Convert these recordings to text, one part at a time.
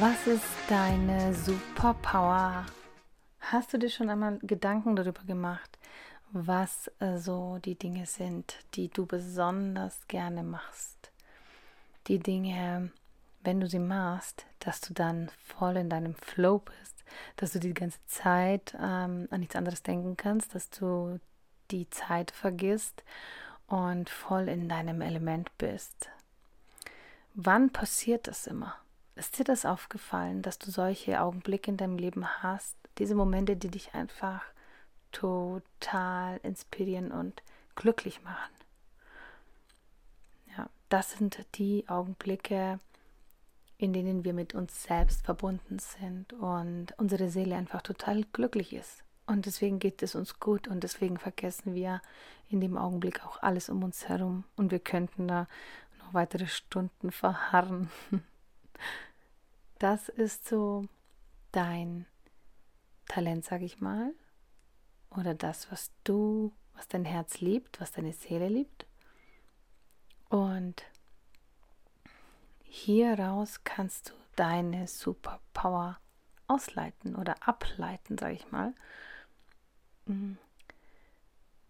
Was ist deine Superpower? Hast du dir schon einmal Gedanken darüber gemacht, was äh, so die Dinge sind, die du besonders gerne machst? Die Dinge, wenn du sie machst, dass du dann voll in deinem Flow bist, dass du die ganze Zeit ähm, an nichts anderes denken kannst, dass du die Zeit vergisst und voll in deinem Element bist. Wann passiert das immer? Ist dir das aufgefallen, dass du solche Augenblicke in deinem Leben hast, diese Momente, die dich einfach total inspirieren und glücklich machen? Ja, das sind die Augenblicke, in denen wir mit uns selbst verbunden sind und unsere Seele einfach total glücklich ist. Und deswegen geht es uns gut und deswegen vergessen wir in dem Augenblick auch alles um uns herum und wir könnten da noch weitere Stunden verharren. Das ist so dein Talent, sag ich mal. Oder das, was du, was dein Herz liebt, was deine Seele liebt. Und hieraus kannst du deine Superpower ausleiten oder ableiten, sage ich mal.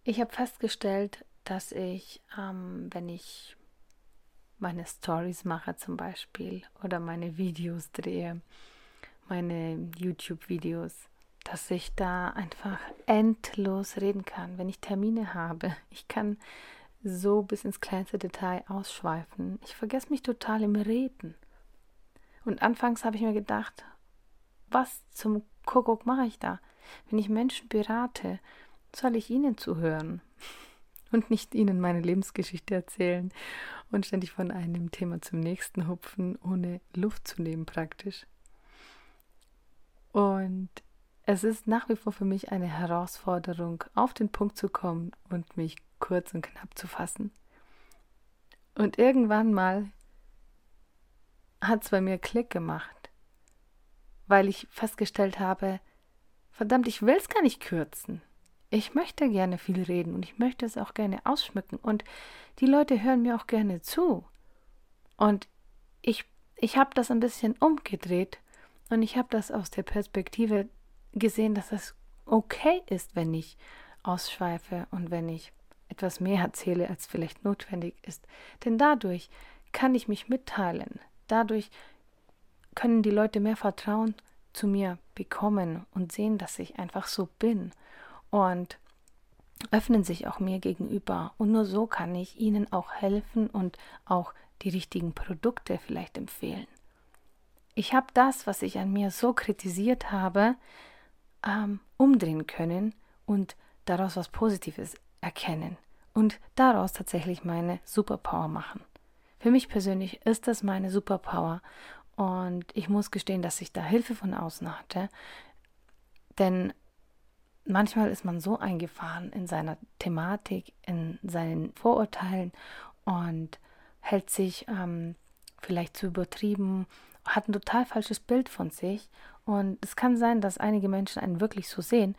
Ich habe festgestellt, dass ich, ähm, wenn ich meine Stories mache zum Beispiel oder meine Videos drehe, meine YouTube-Videos, dass ich da einfach endlos reden kann, wenn ich Termine habe. Ich kann so bis ins kleinste Detail ausschweifen. Ich vergesse mich total im Reden. Und anfangs habe ich mir gedacht, was zum Kuckuck mache ich da? Wenn ich Menschen berate, soll ich ihnen zuhören und nicht ihnen meine Lebensgeschichte erzählen und ständig von einem Thema zum nächsten hupfen, ohne Luft zu nehmen praktisch. Und es ist nach wie vor für mich eine Herausforderung, auf den Punkt zu kommen und mich kurz und knapp zu fassen. Und irgendwann mal hat es bei mir Klick gemacht, weil ich festgestellt habe, verdammt, ich will es gar nicht kürzen ich möchte gerne viel reden und ich möchte es auch gerne ausschmücken und die Leute hören mir auch gerne zu. Und ich, ich habe das ein bisschen umgedreht und ich habe das aus der Perspektive gesehen, dass es okay ist, wenn ich ausschweife und wenn ich etwas mehr erzähle, als vielleicht notwendig ist. Denn dadurch kann ich mich mitteilen. Dadurch können die Leute mehr Vertrauen zu mir bekommen und sehen, dass ich einfach so bin und öffnen sich auch mir gegenüber. Und nur so kann ich ihnen auch helfen und auch die richtigen Produkte vielleicht empfehlen. Ich habe das, was ich an mir so kritisiert habe, ähm, umdrehen können und daraus was Positives erkennen und daraus tatsächlich meine Superpower machen. Für mich persönlich ist das meine Superpower und ich muss gestehen, dass ich da Hilfe von außen hatte, denn manchmal ist man so eingefahren in seiner Thematik, in seinen Vorurteilen und hält sich ähm, vielleicht zu übertrieben, hat ein total falsches Bild von sich. Und es kann sein, dass einige Menschen einen wirklich so sehen,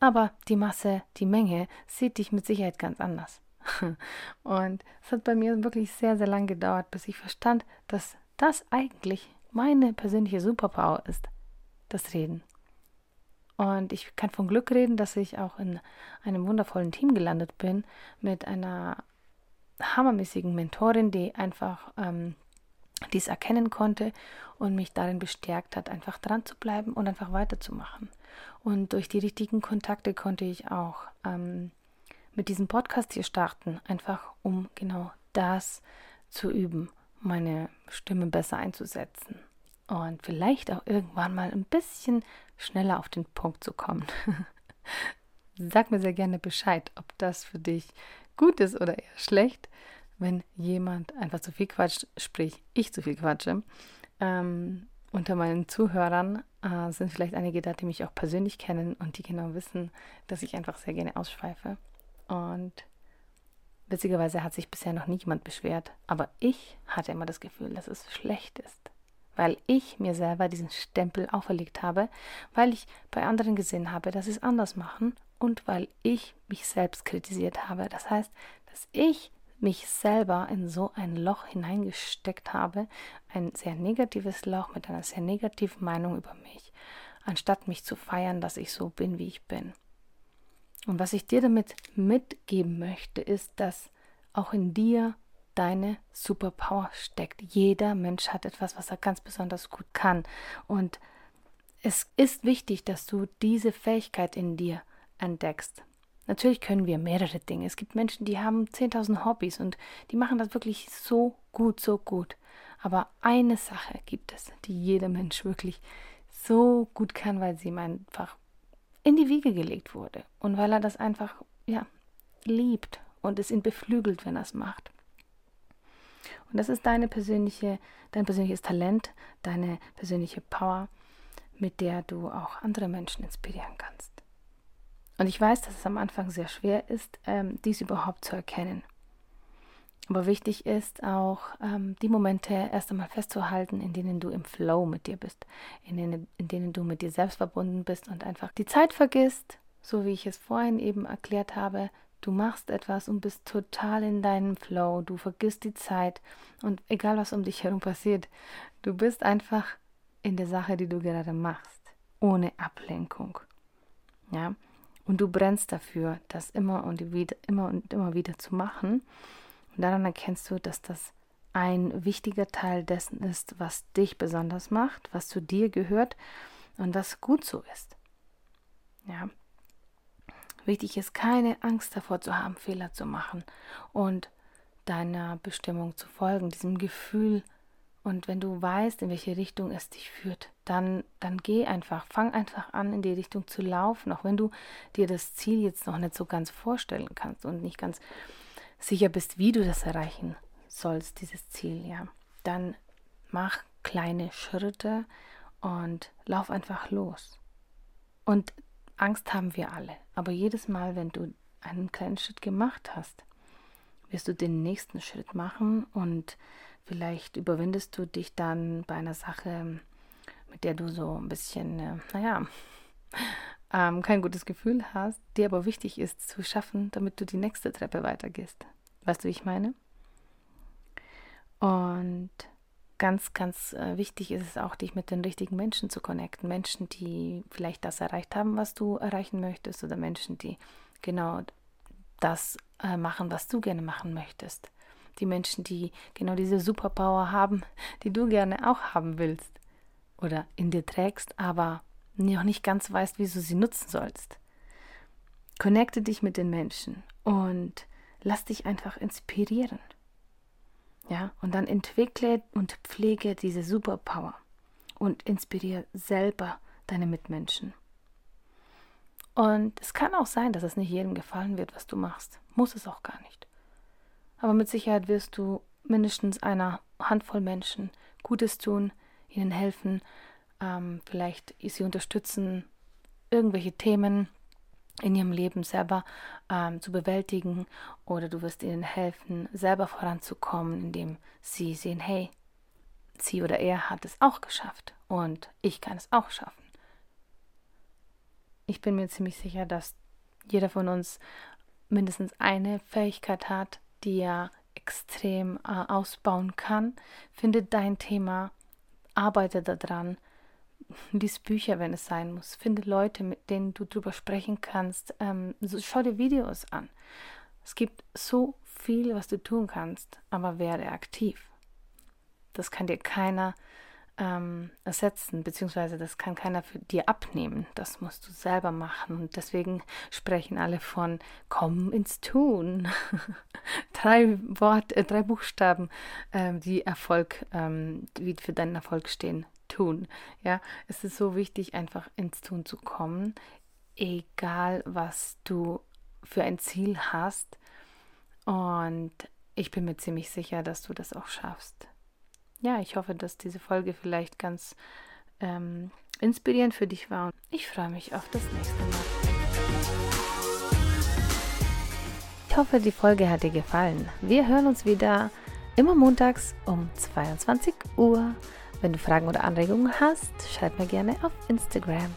aber die Masse, die Menge sieht dich mit Sicherheit ganz anders. Und es hat bei mir wirklich sehr, sehr lang gedauert, bis ich verstand, dass das eigentlich meine persönliche Superpower ist, das Reden. Und ich kann von Glück reden, dass ich auch in einem wundervollen Team gelandet bin mit einer hammermäßigen Mentorin, die einfach ähm, dies erkennen konnte und mich darin bestärkt hat, einfach dran zu bleiben und einfach weiterzumachen. Und durch die richtigen Kontakte konnte ich auch ähm, mit diesem Podcast hier starten, einfach um genau das zu üben, meine Stimme besser einzusetzen und vielleicht auch irgendwann mal ein bisschen schneller auf den Punkt zu kommen. Sag mir sehr gerne Bescheid, ob das für dich gut ist oder eher schlecht. wenn jemand einfach zu viel quatscht, sprich ich zu viel quatsche. Ähm, unter meinen Zuhörern äh, sind vielleicht einige da, die mich auch persönlich kennen und die genau wissen, dass ich einfach sehr gerne ausschweife. Und witzigerweise hat sich bisher noch niemand beschwert, aber ich hatte immer das Gefühl, dass es schlecht ist, weil ich mir selber diesen Stempel auferlegt habe, weil ich bei anderen gesehen habe, dass sie es anders machen und weil ich mich selbst kritisiert habe. Das heißt, dass ich mich selber in so ein Loch hineingesteckt habe, ein sehr negatives Loch mit einer sehr negativen Meinung über mich, anstatt mich zu feiern, dass ich so bin, wie ich bin. Und was ich dir damit mitgeben möchte, ist, dass auch in dir deine Superpower steckt. Jeder Mensch hat etwas, was er ganz besonders gut kann. Und es ist wichtig, dass du diese Fähigkeit in dir entdeckst. Natürlich können wir mehrere Dinge. Es gibt Menschen, die haben 10.000 Hobbys und die machen das wirklich so gut, so gut. Aber eine Sache gibt es, die jeder Mensch wirklich so gut kann, weil sie ihm einfach in die Wiege gelegt wurde und weil er das einfach, ja, liebt und es ihn beflügelt, wenn er es macht. Und das ist deine persönliche, dein persönliches Talent, deine persönliche Power, mit der du auch andere Menschen inspirieren kannst. Und ich weiß, dass es am Anfang sehr schwer ist, ähm, dies überhaupt zu erkennen. Aber wichtig ist auch, ähm, die Momente erst einmal festzuhalten, in denen du im Flow mit dir bist, in denen, in denen du mit dir selbst verbunden bist und einfach die Zeit vergisst, so wie ich es vorhin eben erklärt habe. Du machst etwas und bist total in deinem Flow, du vergisst die Zeit und egal was um dich herum passiert, du bist einfach in der Sache, die du gerade machst, ohne Ablenkung. Ja, und du brennst dafür, das immer und wieder, immer und immer wieder zu machen. Und daran erkennst du, dass das ein wichtiger Teil dessen ist, was dich besonders macht, was zu dir gehört und was gut so ist. Ja. Wichtig ist, keine Angst davor zu haben, Fehler zu machen und deiner Bestimmung zu folgen, diesem Gefühl und wenn du weißt, in welche Richtung es dich führt, dann, dann geh einfach, fang einfach an, in die Richtung zu laufen, auch wenn du dir das Ziel jetzt noch nicht so ganz vorstellen kannst und nicht ganz sicher bist, wie du das erreichen sollst, dieses Ziel, ja. Dann mach kleine Schritte und lauf einfach los. Und Angst haben wir alle, aber jedes Mal, wenn du einen kleinen Schritt gemacht hast, wirst du den nächsten Schritt machen und Vielleicht überwindest du dich dann bei einer Sache, mit der du so ein bisschen, äh, naja, ähm, kein gutes Gefühl hast, die aber wichtig ist zu schaffen, damit du die nächste Treppe weitergehst. Weißt du, wie ich meine? Und ganz, ganz äh, wichtig ist es auch, dich mit den richtigen Menschen zu connecten. Menschen, die vielleicht das erreicht haben, was du erreichen möchtest, oder Menschen, die genau das äh, machen, was du gerne machen möchtest die Menschen, die genau diese Superpower haben, die du gerne auch haben willst oder in dir trägst, aber noch nicht ganz weißt, wie du sie nutzen sollst. Connecte dich mit den Menschen und lass dich einfach inspirieren. Ja, und dann entwickle und pflege diese Superpower und inspiriere selber deine Mitmenschen. Und es kann auch sein, dass es nicht jedem gefallen wird, was du machst. Muss es auch gar nicht. Aber mit Sicherheit wirst du mindestens einer Handvoll Menschen Gutes tun, ihnen helfen, ähm, vielleicht sie unterstützen, irgendwelche Themen in ihrem Leben selber ähm, zu bewältigen oder du wirst ihnen helfen, selber voranzukommen, indem sie sehen, hey, sie oder er hat es auch geschafft und ich kann es auch schaffen. Ich bin mir ziemlich sicher, dass jeder von uns mindestens eine Fähigkeit hat, die er extrem äh, ausbauen kann. Finde dein Thema, arbeite daran, lies Bücher, wenn es sein muss. Finde Leute, mit denen du darüber sprechen kannst. Ähm, so, schau dir Videos an. Es gibt so viel, was du tun kannst, aber werde aktiv. Das kann dir keiner ähm, ersetzen, beziehungsweise das kann keiner für dir abnehmen. Das musst du selber machen. Und deswegen sprechen alle von komm ins Tun. drei Wort, äh, drei Buchstaben, äh, die Erfolg, ähm, die für deinen Erfolg stehen. Tun. Ja, es ist so wichtig, einfach ins Tun zu kommen, egal was du für ein Ziel hast. Und ich bin mir ziemlich sicher, dass du das auch schaffst. Ja, ich hoffe, dass diese Folge vielleicht ganz ähm, inspirierend für dich war. Ich freue mich auf das nächste Mal. Ich hoffe, die Folge hat dir gefallen. Wir hören uns wieder immer montags um 22 Uhr. Wenn du Fragen oder Anregungen hast, schreib mir gerne auf Instagram.